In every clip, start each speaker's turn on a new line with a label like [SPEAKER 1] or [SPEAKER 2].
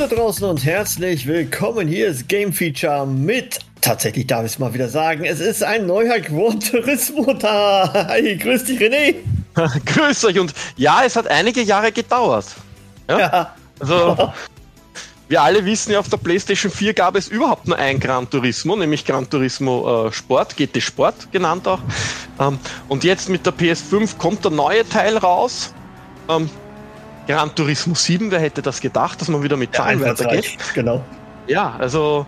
[SPEAKER 1] Da draußen und herzlich willkommen. Hier ist Game Feature mit, tatsächlich darf ich es mal wieder sagen, es ist ein neuer Gran Turismo da. Hi, grüß dich René.
[SPEAKER 2] grüß euch und ja, es hat einige Jahre gedauert. Ja. ja. Also, wir alle wissen ja, auf der PlayStation 4 gab es überhaupt nur ein Gran Turismo, nämlich Gran Turismo äh, Sport, GT Sport genannt auch. Ähm, und jetzt mit der PS5 kommt der neue Teil raus. Ähm, Gran Turismo 7, wer hätte das gedacht, dass man wieder mit Zahlen ja, weitergeht?
[SPEAKER 1] Genau.
[SPEAKER 2] Ja, also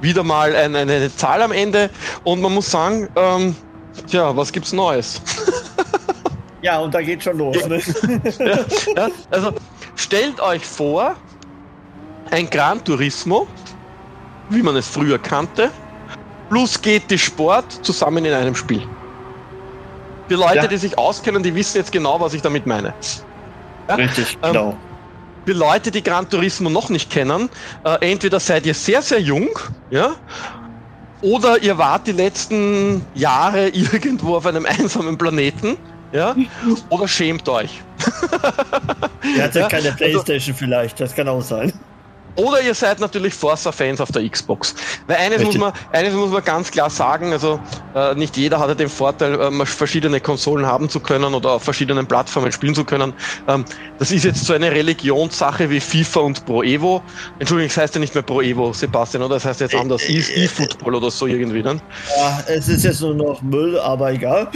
[SPEAKER 2] wieder mal eine, eine, Zahl am Ende und man muss sagen, ähm, tja, was gibt's Neues?
[SPEAKER 1] ja, und da geht schon los. Ne?
[SPEAKER 2] ja, ja, also stellt euch vor, ein Gran Turismo, wie man es früher kannte, plus GT Sport zusammen in einem Spiel. Für Leute, ja. die sich auskennen, die wissen jetzt genau, was ich damit meine.
[SPEAKER 1] Ja? Richtig, ähm, genau.
[SPEAKER 2] Für Leute, die Gran Turismo noch nicht kennen, äh, entweder seid ihr sehr, sehr jung, ja, oder ihr wart die letzten Jahre irgendwo auf einem einsamen Planeten, ja, oder schämt euch.
[SPEAKER 1] Ihr hattet ja? keine also Playstation also, vielleicht, das kann auch sein.
[SPEAKER 2] Oder ihr seid natürlich Forza-Fans auf der Xbox. Weil eines muss, man, eines muss man ganz klar sagen, also äh, nicht jeder hatte den Vorteil, äh, verschiedene Konsolen haben zu können oder auf verschiedenen Plattformen spielen zu können. Ähm, das ist jetzt so eine Religionssache wie FIFA und Pro Evo. Entschuldigung, es heißt ja nicht mehr Pro Evo, Sebastian, oder? Das heißt jetzt anders, äh, E-Football oder so irgendwie, ne?
[SPEAKER 1] Ja, es ist jetzt nur noch Müll, aber egal.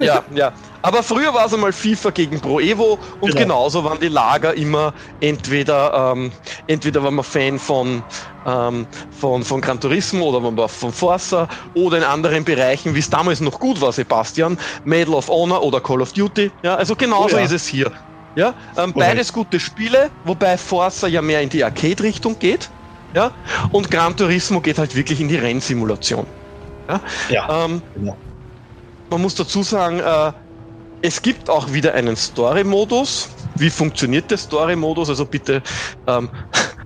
[SPEAKER 2] ja, ja. Aber früher war es einmal FIFA gegen Pro Evo und genau. genauso waren die Lager immer entweder, ähm, entweder war man Fan von, ähm, von, von Gran Turismo oder man war von Forza oder in anderen Bereichen, wie es damals noch gut war, Sebastian, Medal of Honor oder Call of Duty. Ja, also genauso oh ja. ist es hier. Ja, ähm, beides gute Spiele, wobei Forza ja mehr in die Arcade-Richtung geht. Ja, und Gran Turismo geht halt wirklich in die Rennsimulation. Ja, ja ähm, genau. Man muss dazu sagen, äh, es gibt auch wieder einen Story-Modus. Wie funktioniert der Story-Modus? Also bitte, ähm,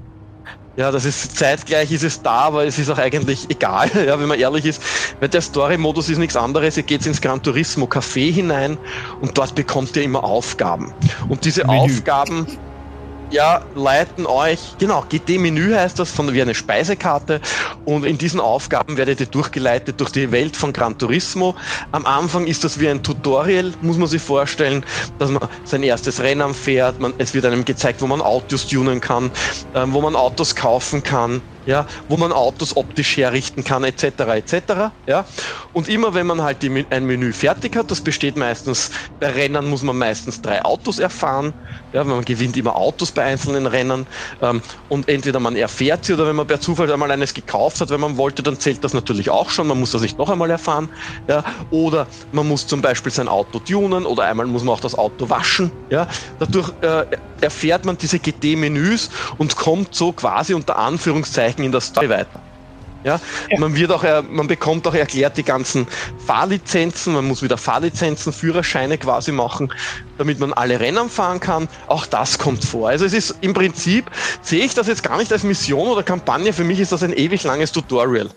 [SPEAKER 2] ja, das ist zeitgleich ist es da, aber es ist auch eigentlich egal, ja, wenn man ehrlich ist. Weil der Story-Modus ist nichts anderes. Ihr geht ins Gran Turismo Café hinein und dort bekommt ihr immer Aufgaben. Und diese Menü. Aufgaben ja, leiten euch, genau, GT-Menü heißt das, von wie eine Speisekarte. Und in diesen Aufgaben werdet ihr durchgeleitet durch die Welt von Gran Turismo. Am Anfang ist das wie ein Tutorial, muss man sich vorstellen, dass man sein erstes Rennen fährt. Man, es wird einem gezeigt, wo man Autos tunen kann, ähm, wo man Autos kaufen kann ja, wo man Autos optisch herrichten kann, etc. etc. Ja. Und immer wenn man halt die, ein Menü fertig hat, das besteht meistens, bei Rennen muss man meistens drei Autos erfahren, ja, man gewinnt immer Autos bei einzelnen Rennen ähm, und entweder man erfährt sie oder wenn man per Zufall einmal eines gekauft hat, wenn man wollte, dann zählt das natürlich auch schon, man muss das nicht noch einmal erfahren, ja, oder man muss zum Beispiel sein Auto tunen oder einmal muss man auch das Auto waschen, ja, dadurch äh, erfährt man diese GT-Menüs und kommt so quasi unter Anführungszeichen Bereichen in der Story weiter. Ja, ja. Man wird auch, äh, man bekommt auch erklärt die ganzen Fahrlizenzen, man muss wieder Fahrlizenzen, Führerscheine quasi machen, damit man alle Rennen fahren kann. Auch das kommt vor. Also es ist im Prinzip, sehe ich das jetzt gar nicht als Mission oder Kampagne, für mich ist das ein ewig langes Tutorial.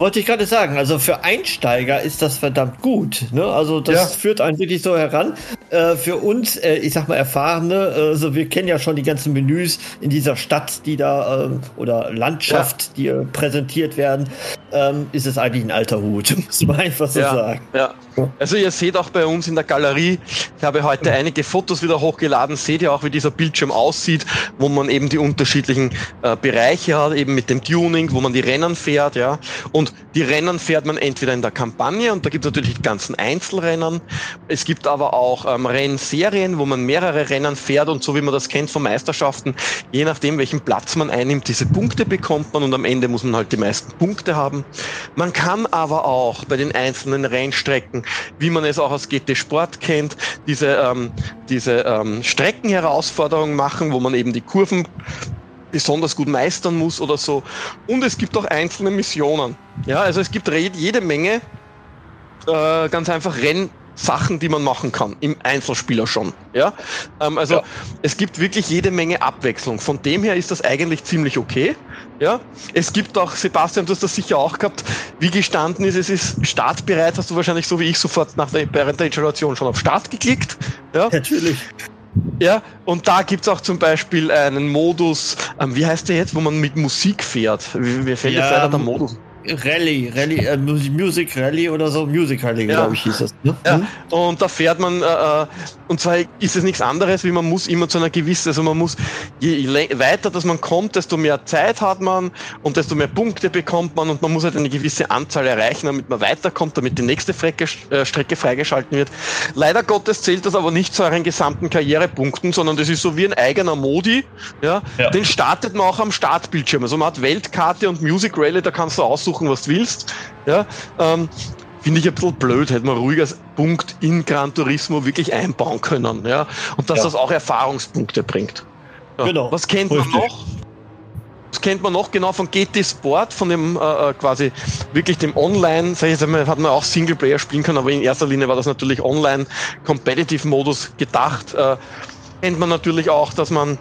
[SPEAKER 1] Wollte ich gerade sagen, also für Einsteiger ist das verdammt gut. Ne? Also das ja. führt einen wirklich so heran. Äh, für uns, äh, ich sag mal, Erfahrene, also wir kennen ja schon die ganzen Menüs in dieser Stadt, die da, ähm, oder Landschaft, ja. die äh, präsentiert werden, ähm, ist es eigentlich ein alter Hut, muss man einfach so
[SPEAKER 2] ja.
[SPEAKER 1] sagen.
[SPEAKER 2] Ja. Also ihr seht auch bei uns in der Galerie, ich habe heute einige Fotos wieder hochgeladen, seht ihr auch, wie dieser Bildschirm aussieht, wo man eben die unterschiedlichen äh, Bereiche hat, eben mit dem Tuning, wo man die Rennen fährt, ja. Und Die Rennen fährt man entweder in der Kampagne und da gibt es natürlich die ganzen Einzelrennen. Es gibt aber auch ähm, Rennserien, wo man mehrere Rennen fährt und so wie man das kennt von Meisterschaften, je nachdem welchen Platz man einnimmt, diese Punkte bekommt man und am Ende muss man halt die meisten Punkte haben. Man kann aber auch bei den einzelnen Rennstrecken, wie man es auch aus GT Sport kennt, diese, ähm, diese ähm, Streckenherausforderungen machen, wo man eben die Kurven besonders gut meistern muss oder so. Und es gibt auch einzelne Missionen. Ja, also es gibt jede Menge äh, ganz einfach Rennsachen, die man machen kann, im Einzelspieler schon. Ja, ähm, also ja. es gibt wirklich jede Menge Abwechslung. Von dem her ist das eigentlich ziemlich okay. Ja, es gibt auch, Sebastian, du hast das sicher auch gehabt, wie gestanden ist, es ist startbereit, hast du wahrscheinlich so wie ich sofort nach der, während der Installation schon auf Start geklickt. Ja,
[SPEAKER 1] natürlich.
[SPEAKER 2] Ja, und da gibt es auch zum Beispiel einen Modus, ähm, wie heißt der jetzt, wo man mit Musik fährt? Wie fällt ja, jetzt leider der Modus?
[SPEAKER 1] Rallye, Rallye, äh, Music Rallye oder so, Music Rallye, ja. glaube ich, hieß das.
[SPEAKER 2] Ne? Ja, mhm. und da fährt man, äh, äh, und zwar ist es nichts anderes, wie man muss immer zu einer gewissen, also man muss, je weiter dass man kommt, desto mehr Zeit hat man und desto mehr Punkte bekommt man und man muss halt eine gewisse Anzahl erreichen, damit man weiterkommt, damit die nächste Strecke, äh, Strecke freigeschalten wird. Leider Gottes zählt das aber nicht zu euren gesamten Karrierepunkten, sondern das ist so wie ein eigener Modi, ja, ja. den startet man auch am Startbildschirm. Also man hat Weltkarte und Music Rally, da kannst du aussuchen, aussuchen, was du willst. Ja, ähm, Finde ich ein bisschen blöd, hätte man ruhig als Punkt in Gran Turismo wirklich einbauen können. Ja? Und dass ja. das auch Erfahrungspunkte bringt. Ja. Genau. Was kennt Richtig. man noch? Das kennt man noch genau von GT Sport, von dem äh, äh, quasi wirklich dem Online, sag ich jetzt mal, hat man auch Singleplayer spielen können, aber in erster Linie war das natürlich Online Competitive Modus gedacht. Äh, kennt man natürlich auch, dass man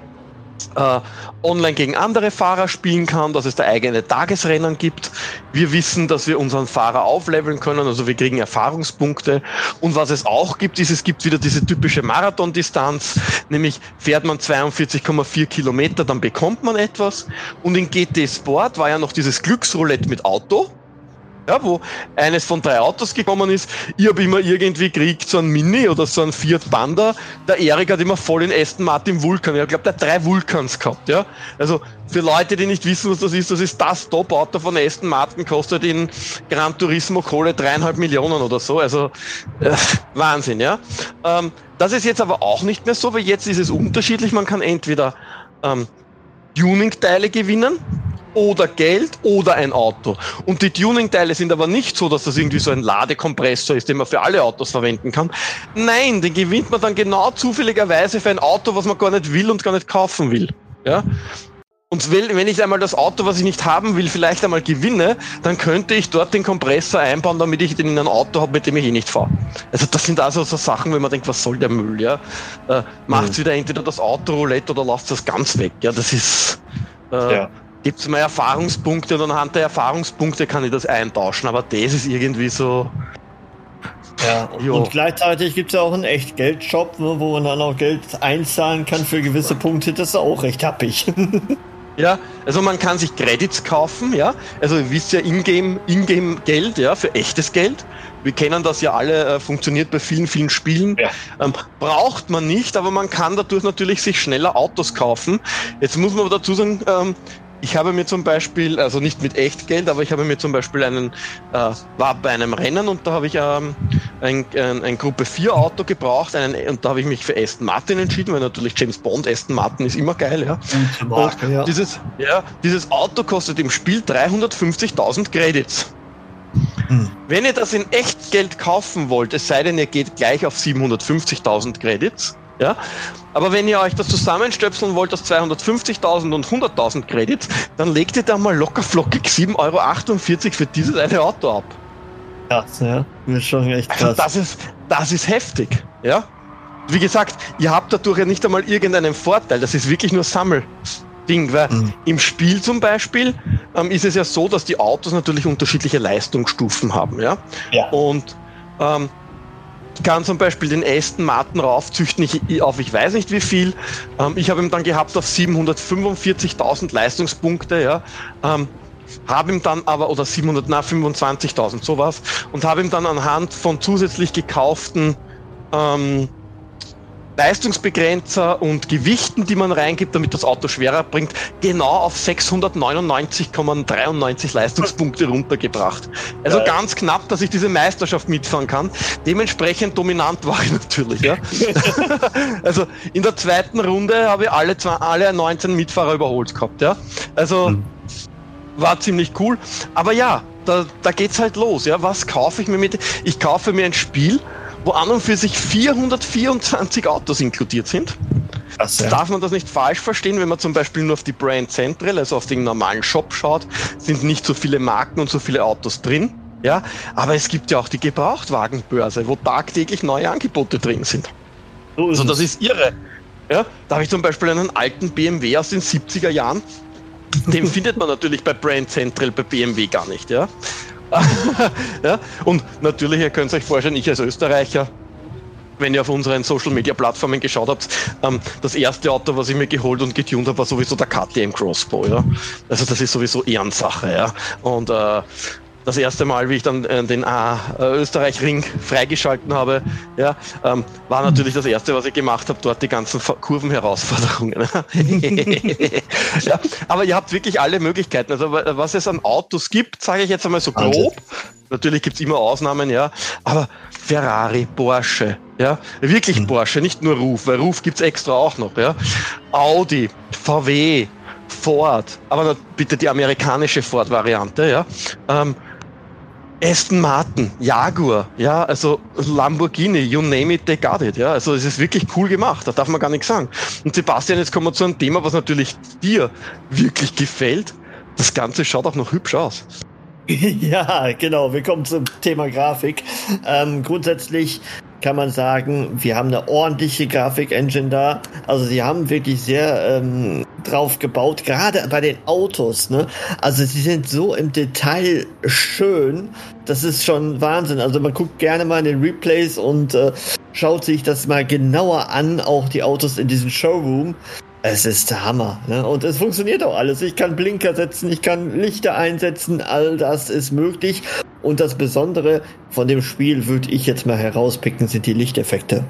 [SPEAKER 2] äh, online gegen andere Fahrer spielen kann, dass es da eigene Tagesrennen gibt. Wir wissen, dass wir unseren Fahrer aufleveln können, also wir kriegen Erfahrungspunkte. Und was es auch gibt, ist, es gibt wieder diese typische Marathondistanz, nämlich fährt man 42,4 Kilometer, dann bekommt man etwas. Und in GT Sport war ja noch dieses Glücksroulette mit Auto ja, wo eines von drei Autos gekommen ist. Ich habe immer irgendwie gekriegt, so ein Mini oder so ein Fiat Panda. Der Erik hat immer voll in Aston Martin Vulkan. Ich glaube, der hat drei Vulkans gehabt. Ja? Also für Leute, die nicht wissen, was das ist, das ist das Top-Auto von Aston Martin, kostet in Gran Turismo Kohle dreieinhalb Millionen oder so. Also äh, Wahnsinn, ja. Ähm, das ist jetzt aber auch nicht mehr so, weil jetzt ist es unterschiedlich. Man kann entweder ähm, Tuning-Teile gewinnen oder Geld oder ein Auto. Und die Tuning-Teile sind aber nicht so, dass das irgendwie so ein Ladekompressor ist, den man für alle Autos verwenden kann. Nein, den gewinnt man dann genau zufälligerweise für ein Auto, was man gar nicht will und gar nicht kaufen will. Ja? Und wenn ich einmal das Auto, was ich nicht haben will, vielleicht einmal gewinne, dann könnte ich dort den Kompressor einbauen, damit ich den in ein Auto habe, mit dem ich eh nicht fahre. Also das sind also so Sachen, wenn man denkt, was soll der Müll, ja? Äh, macht's mhm. wieder entweder das Auto Roulette oder lasst das ganz weg. Ja, das ist äh, ja gibt es mal Erfahrungspunkte und anhand der Erfahrungspunkte kann ich das eintauschen, aber das ist irgendwie so.
[SPEAKER 1] Ja, jo. und gleichzeitig gibt es ja auch einen Echtgeldshop, ne, wo man dann auch Geld einzahlen kann für gewisse Punkte. Das ist auch recht happig.
[SPEAKER 2] ja, also man kann sich Credits kaufen, ja. Also ihr wisst ja, Ingame, Ingame Geld, ja, für echtes Geld. Wir kennen das ja alle, äh, funktioniert bei vielen, vielen Spielen. Ja. Ähm, braucht man nicht, aber man kann dadurch natürlich sich schneller Autos kaufen. Jetzt muss man aber dazu sagen, ähm, ich habe mir zum Beispiel, also nicht mit Echtgeld, aber ich habe mir zum Beispiel einen, äh, war bei einem Rennen und da habe ich ähm, ein, ein, ein Gruppe 4 Auto gebraucht einen, und da habe ich mich für Aston Martin entschieden, weil natürlich James Bond, Aston Martin ist immer geil, ja. Und ja. Dieses, ja, dieses Auto kostet im Spiel 350.000 Credits. Hm. Wenn ihr das in Echtgeld kaufen wollt, es sei denn, ihr geht gleich auf 750.000 Credits, ja? Aber wenn ihr euch das zusammenstöpseln wollt aus 250.000 und 100.000 Credits, dann legt ihr da mal locker flockig 7,48 Euro für dieses eine Auto ab.
[SPEAKER 1] Krass, ja. Das ist schon echt
[SPEAKER 2] krass. Also das ist, das ist heftig, ja. Wie gesagt, ihr habt dadurch ja nicht einmal irgendeinen Vorteil. Das ist wirklich nur Sammelding, weil mhm. im Spiel zum Beispiel ähm, ist es ja so, dass die Autos natürlich unterschiedliche Leistungsstufen haben, ja. ja. Und ähm, kann zum Beispiel den Aston Martin raufzüchten ich, auf ich weiß nicht wie viel. Ähm, ich habe ihn dann gehabt auf 745.000 Leistungspunkte, ja. Ähm, habe ihm dann aber, oder 725.000, sowas, und habe ihm dann anhand von zusätzlich gekauften ähm, Leistungsbegrenzer und Gewichten, die man reingibt, damit das Auto schwerer bringt, genau auf 699,93 Leistungspunkte runtergebracht. Also ja. ganz knapp, dass ich diese Meisterschaft mitfahren kann. Dementsprechend dominant war ich natürlich. Ja. also in der zweiten Runde habe ich alle, zwei, alle 19 Mitfahrer überholt gehabt. Ja. Also mhm. war ziemlich cool. Aber ja, da, da geht's halt los. Ja. Was kaufe ich mir mit? Ich kaufe mir ein Spiel, wo an und für sich 424 Autos inkludiert sind. Krass, ja. Darf man das nicht falsch verstehen, wenn man zum Beispiel nur auf die Brand Central, also auf den normalen Shop schaut, sind nicht so viele Marken und so viele Autos drin. Ja, aber es gibt ja auch die Gebrauchtwagenbörse, wo tagtäglich neue Angebote drin sind. So also das ist irre. Ja, da habe ich zum Beispiel einen alten BMW aus den 70er Jahren. Den findet man natürlich bei Brand Central bei BMW gar nicht. Ja, ja? Und natürlich, ihr könnt euch vorstellen, ich als Österreicher, wenn ihr auf unseren Social Media Plattformen geschaut habt, ähm, das erste Auto, was ich mir geholt und getuned habe, war sowieso der KTM Crossbow. Ja? Also das ist sowieso Ehrensache. Ja? Und äh, das erste Mal, wie ich dann äh, den äh, Österreich-Ring freigeschalten habe, ja, ähm, war natürlich das erste, was ich gemacht habe, dort die ganzen Kurvenherausforderungen. ja, aber ihr habt wirklich alle Möglichkeiten. Also was es an Autos gibt, sage ich jetzt einmal so grob. Natürlich gibt es immer Ausnahmen, ja, aber Ferrari, Porsche, ja, wirklich mhm. Porsche, nicht nur Ruf, weil Ruf gibt es extra auch noch, ja. Audi, VW, Ford, aber bitte die amerikanische Ford-Variante, ja. Ähm, Aston Martin, Jaguar, ja, also Lamborghini, you name it, they got it, ja. Also es ist wirklich cool gemacht, da darf man gar nichts sagen. Und Sebastian, jetzt kommen wir zu einem Thema, was natürlich dir wirklich gefällt. Das Ganze schaut auch noch hübsch aus.
[SPEAKER 1] Ja, genau. Wir kommen zum Thema Grafik. Ähm, grundsätzlich kann man sagen, wir haben eine ordentliche Grafik-Engine da. Also sie haben wirklich sehr ähm, drauf gebaut, gerade bei den Autos. Ne? Also sie sind so im Detail schön, das ist schon Wahnsinn. Also man guckt gerne mal in den Replays und äh, schaut sich das mal genauer an, auch die Autos in diesem Showroom. Es ist der Hammer. Ne? Und es funktioniert auch alles. Ich kann Blinker setzen, ich kann Lichter einsetzen, all das ist möglich. Und das Besondere von dem Spiel würde ich jetzt mal herauspicken, sind die Lichteffekte.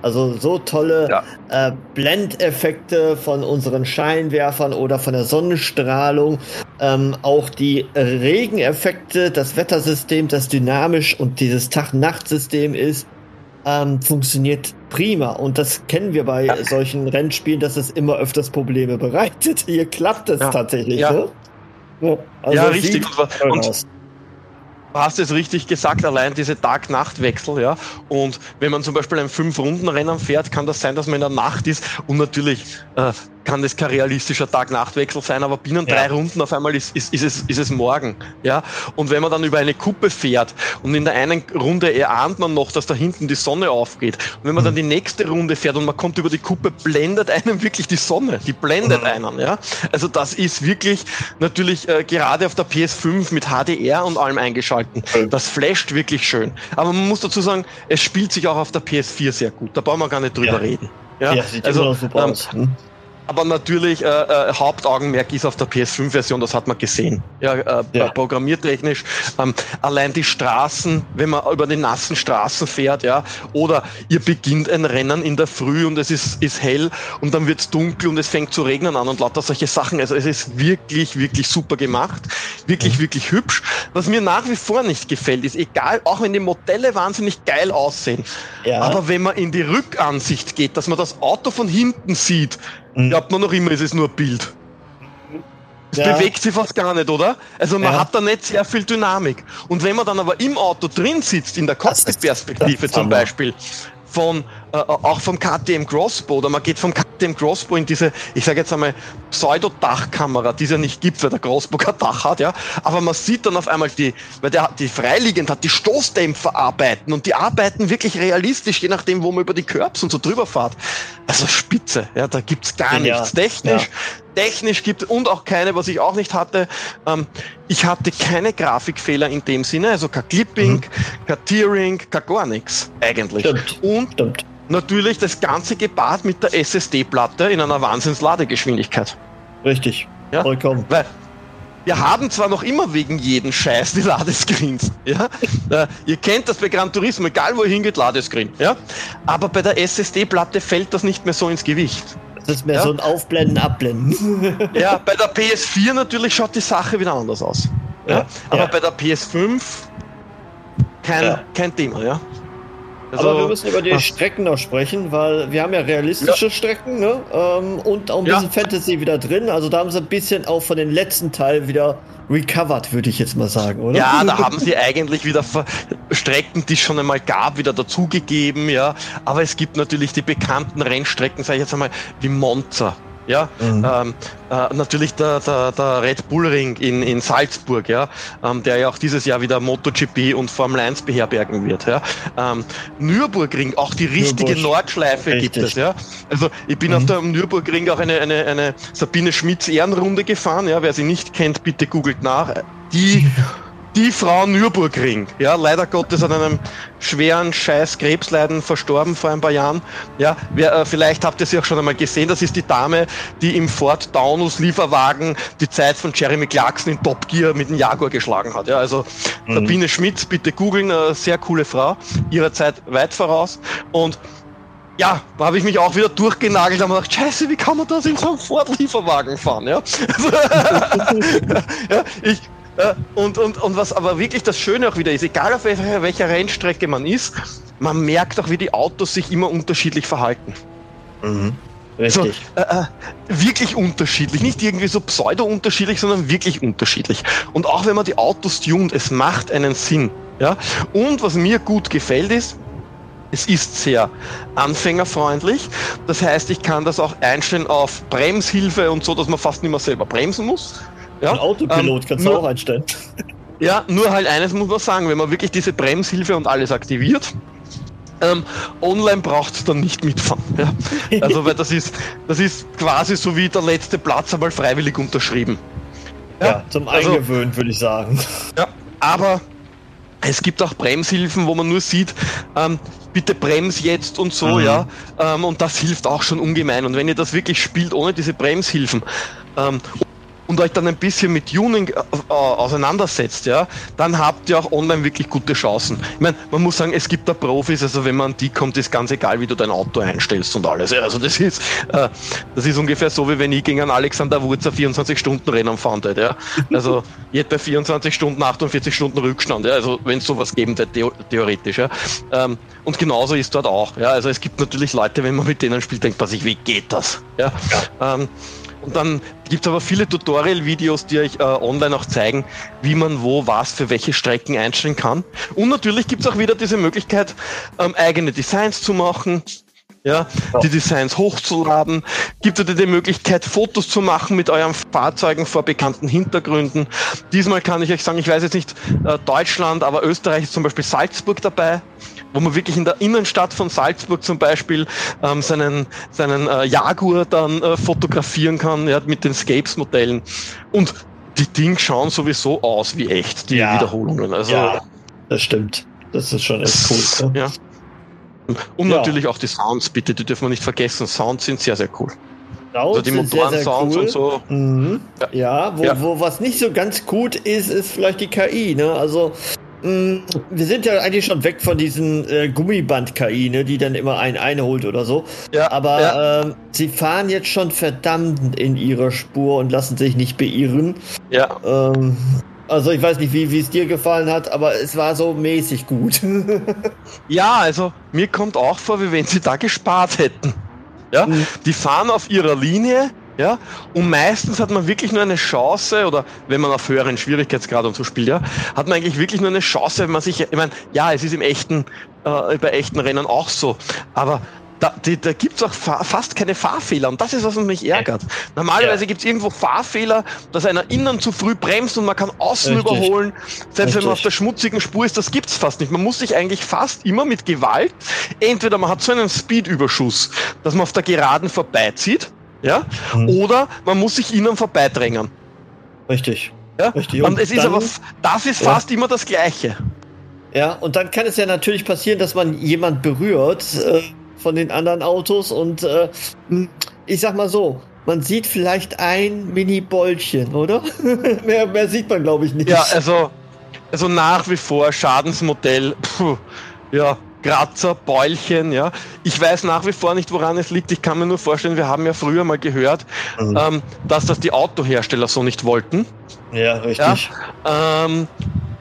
[SPEAKER 1] Also so tolle ja. äh, Blendeffekte von unseren Scheinwerfern oder von der Sonnenstrahlung. Ähm, auch die Regeneffekte, das Wettersystem, das dynamisch und dieses Tag-Nacht-System ist ähm, funktioniert prima. Und das kennen wir bei ja. solchen Rennspielen, dass es immer öfters Probleme bereitet. Hier klappt es ja. tatsächlich.
[SPEAKER 2] Ja, ne? ja, also richtig. Und, und, Du hast es richtig gesagt, allein diese Tag-Nacht-Wechsel, ja. Und wenn man zum Beispiel ein Fünf-Runden-Rennen fährt, kann das sein, dass man in der Nacht ist und natürlich äh, kann das kein realistischer Tag-Nacht-Wechsel sein, aber binnen ja. drei Runden auf einmal ist, ist, ist, es, ist es morgen. Ja? Und wenn man dann über eine Kuppe fährt und in der einen Runde erahnt man noch, dass da hinten die Sonne aufgeht. Und wenn man dann mhm. die nächste Runde fährt und man kommt über die Kuppe, blendet einem wirklich die Sonne. Die blendet mhm. einen. Ja? Also das ist wirklich natürlich äh, gerade auf der PS5 mit HDR und allem eingeschalten. Mhm. Das flasht wirklich schön. Aber man muss dazu sagen, es spielt sich auch auf der PS4 sehr gut. Da brauchen wir gar nicht drüber ja. reden. Ja, ja also ähm, aber natürlich, äh, äh, Hauptaugenmerk ist auf der PS5-Version, das hat man gesehen. Ja, äh, ja. Programmiertechnisch. Ähm, allein die Straßen, wenn man über die nassen Straßen fährt, ja, oder ihr beginnt ein Rennen in der Früh und es ist, ist hell und dann wird es dunkel und es fängt zu regnen an und lauter solche Sachen. Also es ist wirklich, wirklich super gemacht. Wirklich, mhm. wirklich hübsch. Was mir nach wie vor nicht gefällt, ist egal, auch wenn die Modelle wahnsinnig geil aussehen, ja. aber wenn man in die Rückansicht geht, dass man das Auto von hinten sieht. Glaubt man noch immer, es ist nur ein Bild. Es ja. bewegt sich fast gar nicht, oder? Also man ja. hat da nicht sehr viel Dynamik. Und wenn man dann aber im Auto drin sitzt, in der Cockpit-Perspektive zum Beispiel, von, äh, auch vom KTM Crossbow, oder man geht vom KTM Crossbow in diese, ich sage jetzt einmal, Pseudo-Dachkamera, die es ja nicht gibt, weil der Crossbow kein Dach hat, ja. Aber man sieht dann auf einmal die, weil der die freiliegend hat, die Stoßdämpfer arbeiten und die arbeiten wirklich realistisch, je nachdem, wo man über die Curbs und so drüber fährt. Also spitze, ja, da gibt's gar ja. nichts. Technisch, ja technisch gibt und auch keine, was ich auch nicht hatte. Ähm, ich hatte keine Grafikfehler in dem Sinne, also kein Clipping, mhm. kein Tearing, kein gar nichts eigentlich. Stimmt. Und Stimmt. Natürlich das Ganze gepaart mit der SSD-Platte in einer Wahnsinns-Ladegeschwindigkeit.
[SPEAKER 1] Richtig, ja? vollkommen.
[SPEAKER 2] Weil wir haben zwar noch immer wegen jeden Scheiß die Ladescreens, ja. Äh, ihr kennt das bei Gran Turismo, egal wo ihr hingeht, Ladescreen, ja. Aber bei der SSD-Platte fällt das nicht mehr so ins Gewicht.
[SPEAKER 1] Das ist mehr ja? so ein Aufblenden, Abblenden.
[SPEAKER 2] ja, bei der PS4 natürlich schaut die Sache wieder anders aus. Ja? ja aber bei der PS5 kein, kein Thema, ja.
[SPEAKER 1] Also, Aber wir müssen über die ach. Strecken noch sprechen, weil wir haben ja realistische ja. Strecken ne? Ähm, und auch ein bisschen ja. Fantasy wieder drin. Also da haben sie ein bisschen auch von den letzten Teil wieder recovered, würde ich jetzt mal sagen, oder?
[SPEAKER 2] Ja, da haben sie eigentlich wieder Strecken, die es schon einmal gab, wieder dazugegeben, ja. Aber es gibt natürlich die bekannten Rennstrecken, sage ich jetzt einmal, wie Monza, ja, mhm. ähm, äh, natürlich der, der, der Red Bull Ring in, in Salzburg, ja, ähm, der ja auch dieses Jahr wieder MotoGP und Formel 1 beherbergen wird, ja. Ähm, Nürburgring, auch die richtige Nürburg. Nordschleife Richtig. gibt es, ja. Also ich bin mhm. auf dem Nürburgring auch eine, eine, eine Sabine Schmitz Ehrenrunde gefahren, ja. Wer sie nicht kennt, bitte googelt nach. Die die Frau Nürburgring, ja, leider Gottes an einem schweren Scheiß Krebsleiden verstorben vor ein paar Jahren. Ja, wer, äh, vielleicht habt ihr sie auch schon einmal gesehen. Das ist die Dame, die im Ford Taunus Lieferwagen die Zeit von Jeremy Clarkson in Top Gear mit dem Jaguar geschlagen hat. Ja, also mhm. Sabine Schmitz, bitte googeln, eine sehr coole Frau, ihrer Zeit weit voraus und ja, da habe ich mich auch wieder durchgenagelt und gedacht, scheiße, wie kann man das in so einem Ford-Lieferwagen fahren? Ja? ja, ich, äh, und, und, und was aber wirklich das Schöne auch wieder ist, egal auf welcher, welcher Rennstrecke man ist, man merkt auch, wie die Autos sich immer unterschiedlich verhalten. Mhm. Richtig. So, äh, äh, wirklich unterschiedlich. Nicht irgendwie so pseudo-unterschiedlich, sondern wirklich unterschiedlich. Und auch wenn man die Autos tunt, es macht einen Sinn. Ja? Und was mir gut gefällt ist, es ist sehr anfängerfreundlich. Das heißt, ich kann das auch einstellen auf Bremshilfe und so, dass man fast nicht mehr selber bremsen muss.
[SPEAKER 1] Ja? Ein Autopilot ähm, kannst nur, du auch einstellen.
[SPEAKER 2] Ja, nur halt eines muss man sagen, wenn man wirklich diese Bremshilfe und alles aktiviert, ähm, online braucht es dann nicht mitfahren. Ja? Also, weil das ist, das ist quasi so wie der letzte Platz einmal freiwillig unterschrieben.
[SPEAKER 1] Ja, ja zum also, würde ich sagen.
[SPEAKER 2] Ja, aber es gibt auch Bremshilfen, wo man nur sieht, ähm, bitte brems jetzt und so, mhm. ja. Ähm, und das hilft auch schon ungemein. Und wenn ihr das wirklich spielt ohne diese Bremshilfen ähm, und euch dann ein bisschen mit Tuning äh, äh, auseinandersetzt, ja, dann habt ihr auch online wirklich gute Chancen. Ich meine, man muss sagen, es gibt da Profis, also wenn man an die kommt, ist ganz egal, wie du dein Auto einstellst und alles. Ja, also das ist, äh, das ist ungefähr so, wie wenn ich gegen einen Alexander Wurzer 24 Stunden Rennen fahren hätte, ja. Also jetzt bei 24 Stunden, 48 Stunden Rückstand, ja, also wenn es sowas geben hätte, theoretisch, ja. Ähm, und genauso ist dort auch, ja. Also es gibt natürlich Leute, wenn man mit denen spielt, denkt man sich, wie geht das? Ja. ja. Ähm, und dann gibt es aber viele Tutorial-Videos, die euch äh, online auch zeigen, wie man wo was für welche Strecken einstellen kann. Und natürlich gibt es auch wieder diese Möglichkeit, ähm, eigene Designs zu machen. Ja, die Designs hochzuladen, gibt es die Möglichkeit, Fotos zu machen mit euren Fahrzeugen vor bekannten Hintergründen. Diesmal kann ich euch sagen, ich weiß jetzt nicht äh, Deutschland, aber Österreich ist zum Beispiel Salzburg dabei wo man wirklich in der Innenstadt von Salzburg zum Beispiel ähm, seinen, seinen äh, Jaguar dann äh, fotografieren kann, ja, mit den Scapes-Modellen. Und die Dinge schauen sowieso aus wie echt, die ja. Wiederholungen. Also, ja,
[SPEAKER 1] das stimmt. Das ist schon echt cool.
[SPEAKER 2] Ja. Und ja. natürlich auch die Sounds, bitte, die dürfen wir nicht vergessen. Sounds sind sehr, sehr cool.
[SPEAKER 1] Sounds also die Motoren-Sounds cool. und so. Mhm. Ja, ja, wo, ja, wo was nicht so ganz gut ist, ist vielleicht die KI. Ne? Also Mm, wir sind ja eigentlich schon weg von diesen äh, Gummiband-KI, ne, die dann immer einen einholt oder so. Ja, Aber ja. Äh, sie fahren jetzt schon verdammt in ihrer Spur und lassen sich nicht beirren. Ja. Ähm, also ich weiß nicht, wie es dir gefallen hat, aber es war so mäßig gut.
[SPEAKER 2] ja, also mir kommt auch vor, wie wenn sie da gespart hätten. Ja, mhm. die fahren auf ihrer Linie, ja, und meistens hat man wirklich nur eine Chance, oder wenn man auf höheren Schwierigkeitsgrad und so spielt, ja, hat man eigentlich wirklich nur eine Chance, wenn man sich, ich meine, ja, es ist im echten, äh, bei echten Rennen auch so, aber da, die, da gibt's auch fa fast keine Fahrfehler und das ist, was mich ärgert. Normalerweise ja. gibt's irgendwo Fahrfehler, dass einer innen zu früh bremst und man kann außen Richtig. überholen, selbst Richtig. wenn man auf der schmutzigen Spur ist, das gibt's fast nicht. Man muss sich eigentlich fast immer mit Gewalt, entweder man hat so einen Speedüberschuss, dass man auf der Geraden vorbeizieht, ja? Mhm. Oder man muss sich ihnen vorbeidrängen.
[SPEAKER 1] Richtig.
[SPEAKER 2] Ja? Richtig. Und, und es ist aber, das ist fast ja. immer das Gleiche.
[SPEAKER 1] Ja, und dann kann es ja natürlich passieren, dass man jemand berührt äh, von den anderen Autos und äh, ich sag mal so, man sieht vielleicht ein Mini-Bollchen, oder? mehr, mehr sieht man, glaube ich, nicht.
[SPEAKER 2] Ja, also, also nach wie vor Schadensmodell, puh, ja, Kratzer, Beulchen, ja. Ich weiß nach wie vor nicht, woran es liegt. Ich kann mir nur vorstellen, wir haben ja früher mal gehört, mhm. ähm, dass das die Autohersteller so nicht wollten.
[SPEAKER 1] Ja, richtig.
[SPEAKER 2] Ja, ähm,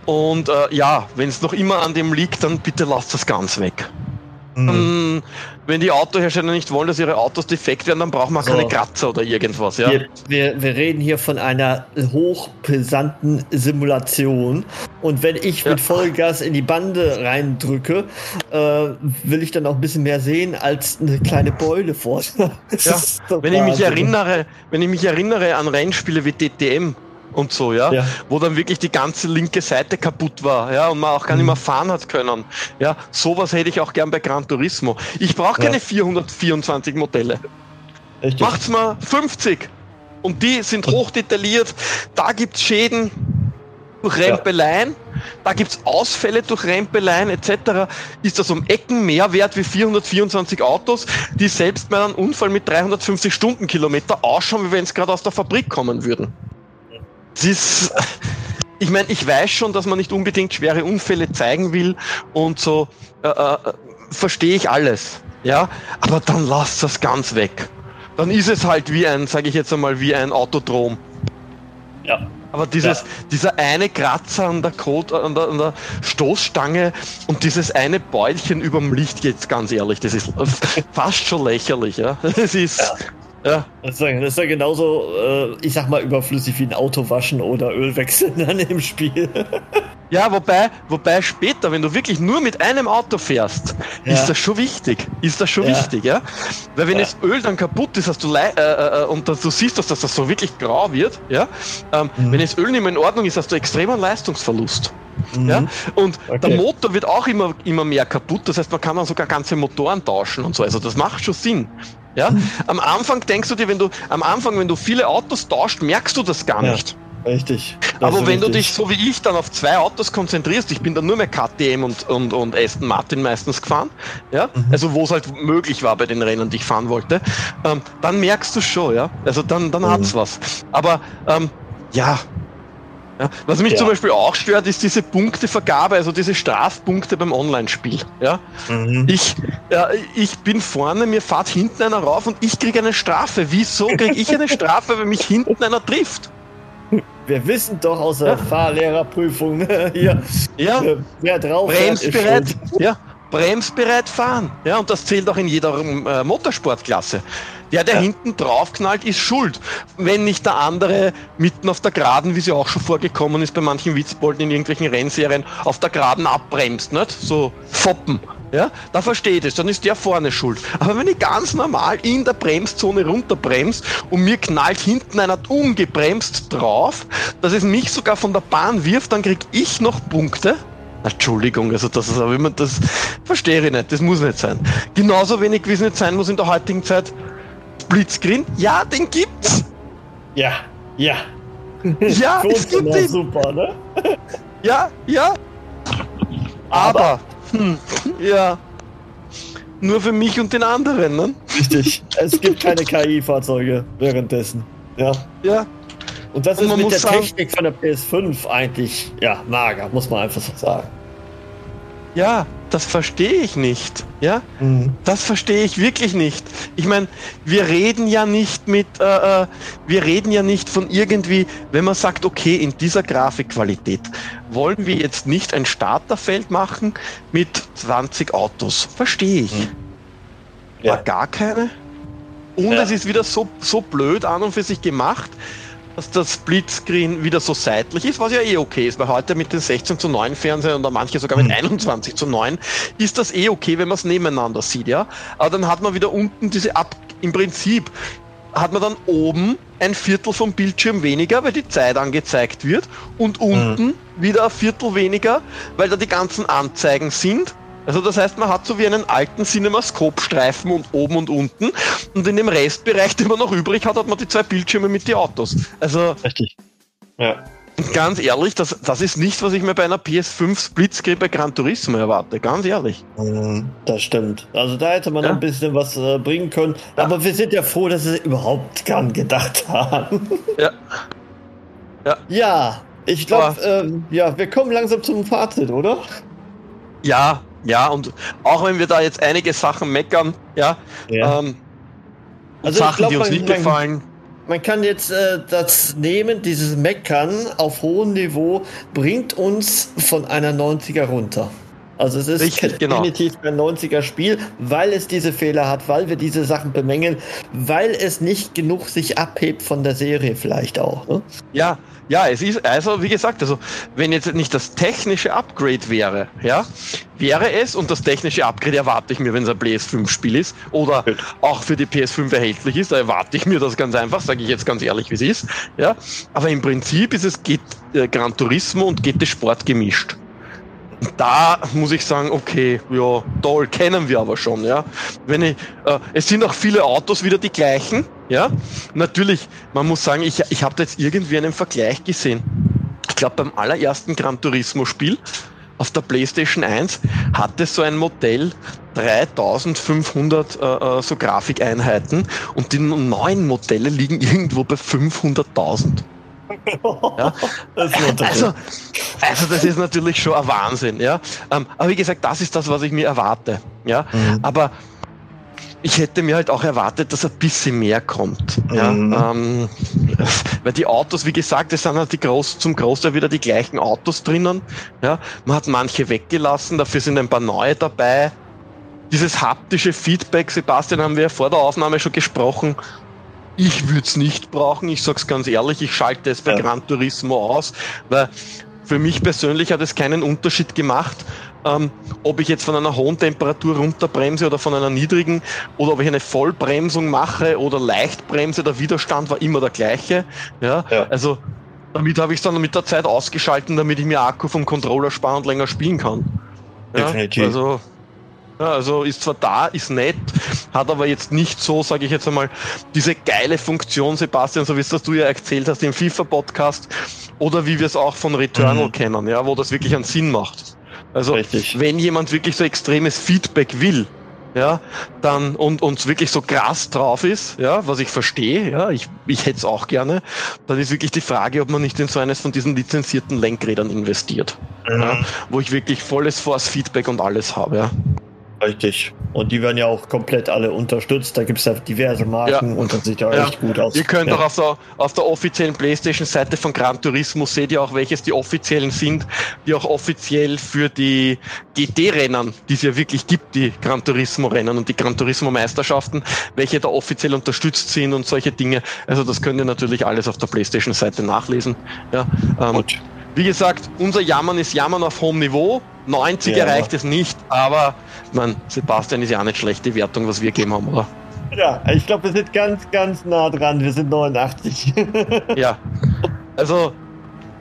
[SPEAKER 2] und äh, ja, wenn es noch immer an dem liegt, dann bitte lasst das ganz weg. Mhm. Ähm, wenn die Autohersteller nicht wollen, dass ihre Autos defekt werden, dann braucht man so. keine Kratzer oder irgendwas. Ja?
[SPEAKER 1] Wir, wir, wir, reden hier von einer hochbrisanten Simulation. Und wenn ich ja. mit Vollgas in die Bande reindrücke, äh, will ich dann auch ein bisschen mehr sehen als eine kleine Beule vor.
[SPEAKER 2] Ja. Wenn ich mich erinnere, wenn ich mich erinnere an Rennspiele wie DTM, und so, ja? ja? Wo dann wirklich die ganze linke Seite kaputt war, ja, und man auch gar nicht mehr mhm. fahren hat können. Ja, sowas hätte ich auch gern bei Gran Turismo. Ich brauche keine ja. 424 Modelle. Richtig. Macht's mal 50. Und die sind hochdetailliert. Da gibt's Schäden durch Rempeleien. Ja. Da gibt's Ausfälle durch Rempeleien etc. Ist das um Ecken mehr wert wie 424 Autos, die selbst bei einem Unfall mit 350 Stundenkilometer ausschauen, wie wenn es gerade aus der Fabrik kommen würden. Es ist, ich meine, ich weiß schon, dass man nicht unbedingt schwere Unfälle zeigen will und so, äh, äh, verstehe ich alles. Ja, aber dann lasst das ganz weg. Dann ist es halt wie ein, sage ich jetzt einmal, wie ein Autodrom. Ja. Aber dieses, ja. dieser eine Kratzer an der, Code, an, der, an der Stoßstange und dieses eine Beulchen überm Licht, jetzt ganz ehrlich, das ist fast schon lächerlich. Ja? Das ist, ja.
[SPEAKER 1] Ja. Das ist ja, genauso, äh, ich sag mal, überflüssig wie ein Auto waschen oder Öl wechseln dann im Spiel.
[SPEAKER 2] Ja, wobei, wobei später, wenn du wirklich nur mit einem Auto fährst, ja. ist das schon wichtig. Ist das schon ja. wichtig, ja? Weil wenn ja. das Öl dann kaputt ist, hast du äh, äh, äh, und du siehst, dass das so wirklich grau wird, ja? Ähm, mhm. Wenn das Öl nicht mehr in Ordnung ist, hast du extremen Leistungsverlust. Mhm. Ja? Und okay. der Motor wird auch immer, immer mehr kaputt. Das heißt, man kann dann sogar ganze Motoren tauschen und so. Also das macht schon Sinn. Ja? Am Anfang denkst du dir, wenn du am Anfang, wenn du viele Autos tauscht, merkst du das gar nicht.
[SPEAKER 1] Richtig.
[SPEAKER 2] Aber wenn richtig. du dich so wie ich dann auf zwei Autos konzentrierst, ich bin dann nur mehr KTM und, und, und Aston Martin meistens gefahren, ja, mhm. also wo es halt möglich war bei den Rennen, die ich fahren wollte, ähm, dann merkst du schon, ja, also dann, dann mhm. hat's was. Aber ähm, ja, ja, was mich ja. zum Beispiel auch stört, ist diese Punktevergabe, also diese Strafpunkte beim Online-Spiel. Ja? Mhm. Ich, ja, ich bin vorne, mir fährt hinten einer rauf und ich kriege eine Strafe. Wieso kriege ich eine Strafe, wenn mich hinten einer trifft?
[SPEAKER 1] Wir wissen doch aus der. Fahrlehrerprüfung hier,
[SPEAKER 2] ja. wer drauf Bremsbereit, ja, bremsbereit fahren. Ja, und das zählt auch in jeder äh, Motorsportklasse. Der, der ja. hinten draufknallt, ist schuld. Wenn nicht der andere mitten auf der Geraden, wie sie auch schon vorgekommen ist bei manchen Witzbolden in irgendwelchen Rennserien, auf der Geraden abbremst, nicht? So foppen. Ja, da versteht es, dann ist der vorne schuld. Aber wenn ich ganz normal in der Bremszone runterbremst und mir knallt hinten einer ungebremst drauf, dass es mich sogar von der Bahn wirft, dann krieg ich noch Punkte. Entschuldigung, also das ist aber immer, das verstehe ich nicht, das muss nicht sein. Genauso wenig wie es nicht sein muss in der heutigen Zeit, Splitscreen? Ja, den gibt's.
[SPEAKER 1] Ja, ja.
[SPEAKER 2] Ja, es gibt ihn.
[SPEAKER 1] Super, ne?
[SPEAKER 2] Ja, ja. Aber, Aber hm, ja. Nur für mich und den anderen, ne?
[SPEAKER 1] Richtig. Es gibt keine KI-Fahrzeuge währenddessen. Ja.
[SPEAKER 2] Ja.
[SPEAKER 1] Und das und ist mit der sagen, Technik von der PS5 eigentlich, ja, mager, muss man einfach so sagen.
[SPEAKER 2] Ja, das verstehe ich nicht. Ja, mhm. das verstehe ich wirklich nicht. Ich meine, wir reden ja nicht mit, äh, äh, wir reden ja nicht von irgendwie, wenn man sagt, okay, in dieser Grafikqualität wollen wir jetzt nicht ein Starterfeld machen mit 20 Autos. Verstehe ich. Mhm. Ja. Aber gar keine. Und ja. es ist wieder so, so blöd an und für sich gemacht dass das Splitscreen wieder so seitlich ist, was ja eh okay ist, weil heute mit den 16 zu 9 Fernsehern oder manche sogar mit 21 hm. zu 9 ist das eh okay, wenn man es nebeneinander sieht, ja. Aber dann hat man wieder unten diese Ab, im Prinzip hat man dann oben ein Viertel vom Bildschirm weniger, weil die Zeit angezeigt wird und unten mhm. wieder ein Viertel weniger, weil da die ganzen Anzeigen sind also das heißt, man hat so wie einen alten Cinemascope-Streifen und oben und unten und in dem Restbereich, den man noch übrig hat, hat man die zwei Bildschirme mit den Autos. Also
[SPEAKER 1] richtig. Ja.
[SPEAKER 2] ganz ehrlich, das, das ist nicht, was ich mir bei einer PS5 Splitscreen bei Gran Turismo erwarte. Ganz ehrlich.
[SPEAKER 1] Mhm, das stimmt. Also da hätte man ja. ein bisschen was äh, bringen können. Ja. Aber wir sind ja froh, dass sie überhaupt dran gedacht haben.
[SPEAKER 2] Ja.
[SPEAKER 1] Ja. Ja, ich glaube, ähm, ja, wir kommen langsam zum Fazit, oder?
[SPEAKER 2] Ja, ja, und auch wenn wir da jetzt einige Sachen meckern, ja, ja. Ähm, also Sachen, glaub, die uns man, nicht gefallen
[SPEAKER 1] man kann jetzt äh, das nehmen, dieses Meckern auf hohem Niveau bringt uns von einer 90er runter. Also es ist Richtig, genau. definitiv ein 90er Spiel, weil es diese Fehler hat, weil wir diese Sachen bemängeln, weil es nicht genug sich abhebt von der Serie vielleicht auch. Ne?
[SPEAKER 2] Ja, ja, es ist, also wie gesagt, also wenn jetzt nicht das technische Upgrade wäre, ja, wäre es, und das technische Upgrade erwarte ich mir, wenn es ein PS5-Spiel ist, oder auch für die PS5 erhältlich ist, da erwarte ich mir das ganz einfach, sage ich jetzt ganz ehrlich, wie es ist, ja. Aber im Prinzip ist es geht, äh, Gran Turismo und GT Sport gemischt. Da muss ich sagen, okay, ja, toll, kennen wir aber schon, ja. Wenn ich, äh, es sind auch viele Autos wieder die gleichen, ja. Natürlich, man muss sagen, ich, ich habe da jetzt irgendwie einen Vergleich gesehen. Ich glaube, beim allerersten Gran Turismo Spiel auf der PlayStation 1 hatte so ein Modell 3500 äh, äh, so Grafikeinheiten und die neuen Modelle liegen irgendwo bei 500.000. Ja? Also, also das ist natürlich schon ein Wahnsinn, ja. Ähm, aber wie gesagt, das ist das, was ich mir erwarte. Ja. Mhm. Aber ich hätte mir halt auch erwartet, dass ein bisschen mehr kommt. Ja? Mhm. Ähm, weil die Autos, wie gesagt, es sind halt die Groß, zum Großteil wieder die gleichen Autos drinnen. Ja? Man hat manche weggelassen, dafür sind ein paar neue dabei. Dieses haptische Feedback, Sebastian, haben wir ja vor der Aufnahme schon gesprochen. Ich würde es nicht brauchen, ich sag's ganz ehrlich, ich schalte es bei ja. Gran Turismo aus, weil für mich persönlich hat es keinen Unterschied gemacht, ähm, ob ich jetzt von einer hohen Temperatur runterbremse oder von einer niedrigen oder ob ich eine Vollbremsung mache oder Leichtbremse, der Widerstand war immer der gleiche. Ja, ja. also damit habe ich es dann mit der Zeit ausgeschalten, damit ich mir Akku vom Controller sparen und länger spielen kann. Ja, Definitiv. Also ja, also ist zwar da, ist nett, hat aber jetzt nicht so, sage ich jetzt einmal, diese geile Funktion, Sebastian, so wie es das du ja erzählt hast im FIFA-Podcast oder wie wir es auch von Returnal mhm. kennen, ja, wo das wirklich einen Sinn macht. Also Richtig. wenn jemand wirklich so extremes Feedback will, ja, dann und uns wirklich so krass drauf ist, ja, was ich verstehe, ja, ich, ich hätte es auch gerne, dann ist wirklich die Frage, ob man nicht in so eines von diesen lizenzierten Lenkrädern investiert, mhm. ja, wo ich wirklich volles Force Feedback und alles habe, ja.
[SPEAKER 1] Richtig. Und die werden ja auch komplett alle unterstützt. Da gibt es ja diverse Marken ja. und das sieht ja, ja, echt gut aus.
[SPEAKER 2] Ihr könnt
[SPEAKER 1] ja.
[SPEAKER 2] auch auf der, auf der offiziellen PlayStation-Seite von Gran Turismo seht ihr auch, welches die offiziellen sind, die auch offiziell für die GT-Rennen, die es ja wirklich gibt, die Gran Turismo-Rennen und die Gran Turismo-Meisterschaften, welche da offiziell unterstützt sind und solche Dinge. Also das könnt ihr natürlich alles auf der PlayStation-Seite nachlesen. Ja, ähm, wie gesagt, unser Jammern ist Jammern auf hohem Niveau. 90 ja, erreicht es nicht, aber man, Sebastian ist ja auch nicht schlechte Wertung, was wir gegeben haben, oder?
[SPEAKER 1] Ja, ich glaube, wir sind ganz, ganz nah dran. Wir sind 89.
[SPEAKER 2] ja. Also,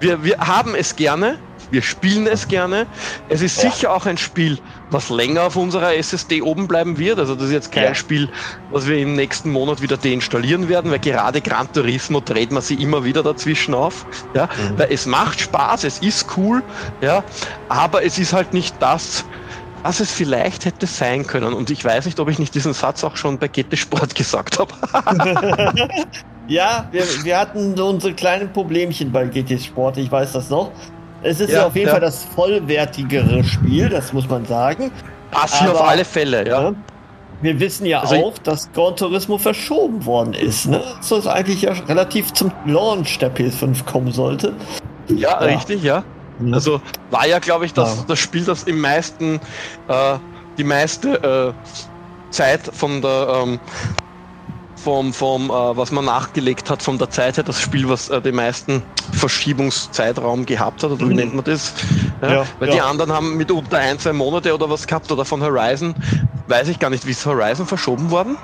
[SPEAKER 2] wir, wir haben es gerne, wir spielen es gerne. Es ist ja. sicher auch ein Spiel, was länger auf unserer SSD oben bleiben wird. Also das ist jetzt kein ja. Spiel, was wir im nächsten Monat wieder deinstallieren werden, weil gerade Gran Turismo dreht man sie immer wieder dazwischen auf. Ja, mhm. weil es macht Spaß, es ist cool, ja, aber es ist halt nicht das, was es vielleicht hätte sein können. Und ich weiß nicht, ob ich nicht diesen Satz auch schon bei GT Sport gesagt habe.
[SPEAKER 1] ja, wir, wir hatten so unsere kleinen Problemchen bei GT Sport, ich weiß das noch. Es ist ja, auf jeden ja. Fall das vollwertigere Spiel, das muss man sagen.
[SPEAKER 2] Hier auf alle Fälle, ja.
[SPEAKER 1] Wir wissen ja also auch, dass Gran Turismo verschoben worden ist. Ne? Das eigentlich ja relativ zum Launch der PS5 kommen sollte.
[SPEAKER 2] Ja, ja. richtig, ja. Mhm. Also war ja, glaube ich, das, ja. das Spiel, das im meisten, äh, die meiste äh, Zeit von der, ähm, vom, vom äh, was man nachgelegt hat, von der Zeit her, das Spiel, was äh, den meisten Verschiebungszeitraum gehabt hat, oder wie mhm. nennt man das? Ja, ja, weil die anderen haben mitunter ein, zwei Monate oder was gehabt, oder von Horizon, weiß ich gar nicht, wie ist Horizon verschoben worden?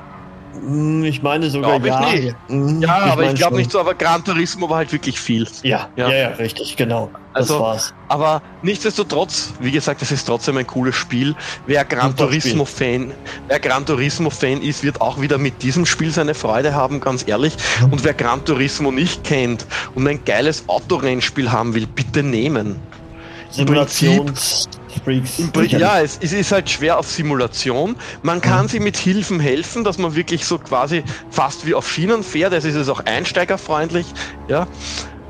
[SPEAKER 1] Hm, ich meine sogar
[SPEAKER 2] glaub ja. Ich
[SPEAKER 1] hm,
[SPEAKER 2] ja, ich aber ich glaube nicht so, aber Gran Turismo war halt wirklich viel.
[SPEAKER 1] Ja, ja, ja, ja richtig, genau.
[SPEAKER 2] Das also, war's. Aber nichtsdestotrotz, wie gesagt, es ist trotzdem ein cooles Spiel. Wer Gran Turismo Fan, wer Gran Turismo Fan ist, wird auch wieder mit diesem Spiel seine Freude haben, ganz ehrlich. Und wer Gran Turismo nicht kennt und ein geiles Autorennspiel haben will, bitte nehmen.
[SPEAKER 1] Simulations
[SPEAKER 2] Freaks. Ja, es, es, ist halt schwer auf Simulation. Man kann mhm. sie mit Hilfen helfen, dass man wirklich so quasi fast wie auf Schienen fährt. Es ist es auch einsteigerfreundlich. Ja.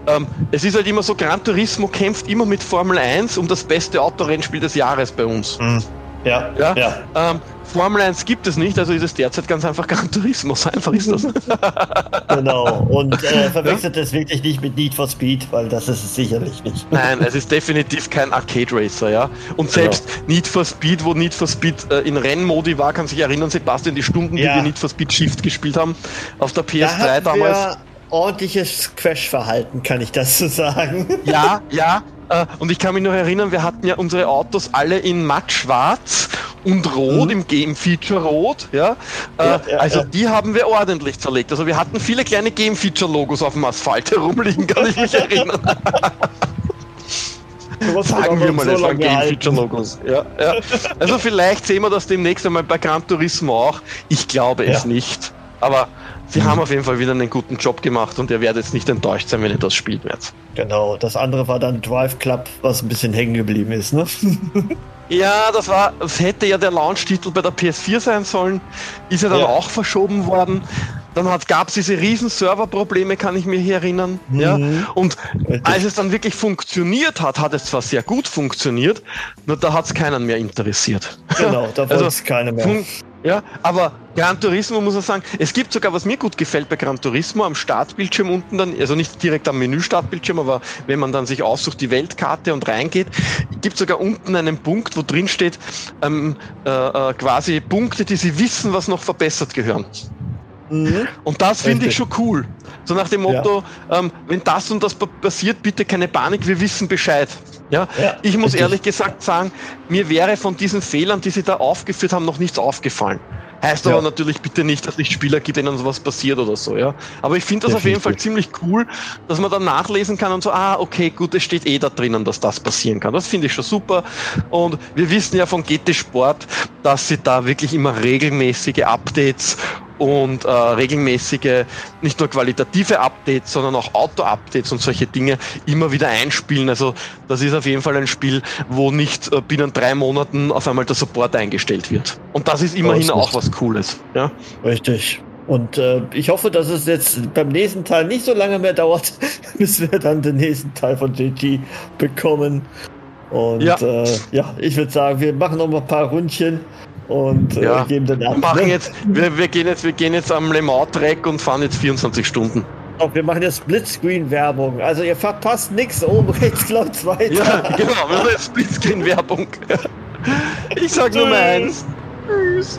[SPEAKER 2] Ähm, es ist halt immer so, Gran Turismo kämpft immer mit Formel 1 um das beste Autorennspiel des Jahres bei uns. Mhm.
[SPEAKER 1] Ja, ja. ja.
[SPEAKER 2] Ähm, Formel 1 gibt es nicht, also ist es derzeit ganz einfach Gran Turismo. So einfach ist das.
[SPEAKER 1] genau. Und äh, verwechselt es wirklich nicht mit Need for Speed, weil das ist es sicherlich nicht.
[SPEAKER 2] Nein, es ist definitiv kein Arcade Racer, ja. Und genau. selbst genau. Need for Speed, wo Need for Speed äh, in Rennmodi war, kann sich erinnern, Sebastian, die Stunden, ja. die wir Need for Speed Shift gespielt haben, auf der PS3 da damals.
[SPEAKER 1] Ordentliches Crash-Verhalten, kann ich das so sagen.
[SPEAKER 2] Ja, ja, äh, und ich kann mich noch erinnern, wir hatten ja unsere Autos alle in matt schwarz und rot, mhm. im Game-Feature rot. Ja? Äh, ja, ja also ja. die haben wir ordentlich zerlegt. Also wir hatten viele kleine Game-Feature-Logos auf dem Asphalt herumliegen, kann ich mich erinnern. Sagen wir mal, so es waren Game-Feature-Logos. Ja, ja. Also vielleicht sehen wir das demnächst einmal bei Gran Turismo auch. Ich glaube es nicht. Aber Sie haben auf jeden Fall wieder einen guten Job gemacht und ihr werdet jetzt nicht enttäuscht sein, wenn ihr das spielt werdet.
[SPEAKER 1] Genau, das andere war dann Drive Club, was ein bisschen hängen geblieben ist, ne?
[SPEAKER 2] ja, das war, das hätte ja der Launch-Titel bei der PS4 sein sollen, ist ja dann ja. auch verschoben worden. Dann gab es diese riesen Serverprobleme, kann ich mir hier erinnern. Mhm. Ja? Und als es dann wirklich funktioniert hat, hat es zwar sehr gut funktioniert, nur da hat es keinen mehr interessiert.
[SPEAKER 1] Genau, da wollte also, es keiner mehr.
[SPEAKER 2] Ja, aber Gran Turismo muss man sagen, es gibt sogar, was mir gut gefällt bei Gran Turismo, am Startbildschirm unten dann, also nicht direkt am Menü-Startbildschirm, aber wenn man dann sich aussucht, die Weltkarte und reingeht, gibt sogar unten einen Punkt, wo drin steht, ähm, äh, äh, quasi Punkte, die sie wissen, was noch verbessert gehören. Mhm. Und das finde ich schon cool. So nach dem Motto, ja. ähm, wenn das und das passiert, bitte keine Panik, wir wissen Bescheid. Ja, ja ich muss richtig. ehrlich gesagt sagen, mir wäre von diesen Fehlern, die sie da aufgeführt haben, noch nichts aufgefallen. Heißt ja. aber natürlich bitte nicht, dass es nicht Spieler gibt, denen sowas passiert oder so, ja. Aber ich finde das Definitiv. auf jeden Fall ziemlich cool, dass man dann nachlesen kann und so, ah, okay, gut, es steht eh da drinnen, dass das passieren kann. Das finde ich schon super. Und wir wissen ja von GT Sport, dass sie da wirklich immer regelmäßige Updates und äh, regelmäßige, nicht nur qualitative Updates, sondern auch Auto-Updates und solche Dinge immer wieder einspielen. Also das ist auf jeden Fall ein Spiel, wo nicht äh, binnen drei Monaten auf einmal der Support eingestellt wird. Und das ist immerhin das auch was Cooles. Ja?
[SPEAKER 1] Richtig. Und äh, ich hoffe, dass es jetzt beim nächsten Teil nicht so lange mehr dauert, bis wir dann den nächsten Teil von JT bekommen. Und ja, äh, ja ich würde sagen, wir machen noch mal ein paar Rundchen und
[SPEAKER 2] äh, ja. geben dann ab. Wir, machen jetzt, wir, wir, gehen jetzt, wir gehen jetzt am Le Mans-Track und fahren jetzt 24 Stunden.
[SPEAKER 1] Auch wir machen jetzt Splitscreen-Werbung. Also ihr verpasst nichts. Oben rechts läuft weiter. Ja,
[SPEAKER 2] genau. Wir machen jetzt Splitscreen-Werbung. Ich sag Nummer eins. Tschüss.